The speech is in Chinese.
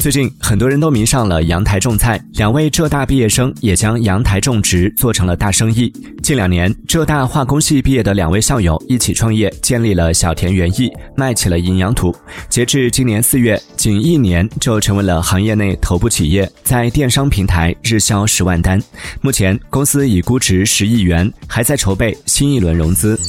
最近很多人都迷上了阳台种菜两位浙大毕业生也将阳台种植做成了大生意。近两年浙大化工系毕业的两位校友一起创业建立了小田园艺卖起了营养土。截至今年四月仅一年就成为了行业内头部企业在电商平台日销十万单。目前公司已估值十亿元还在筹备新一轮融资。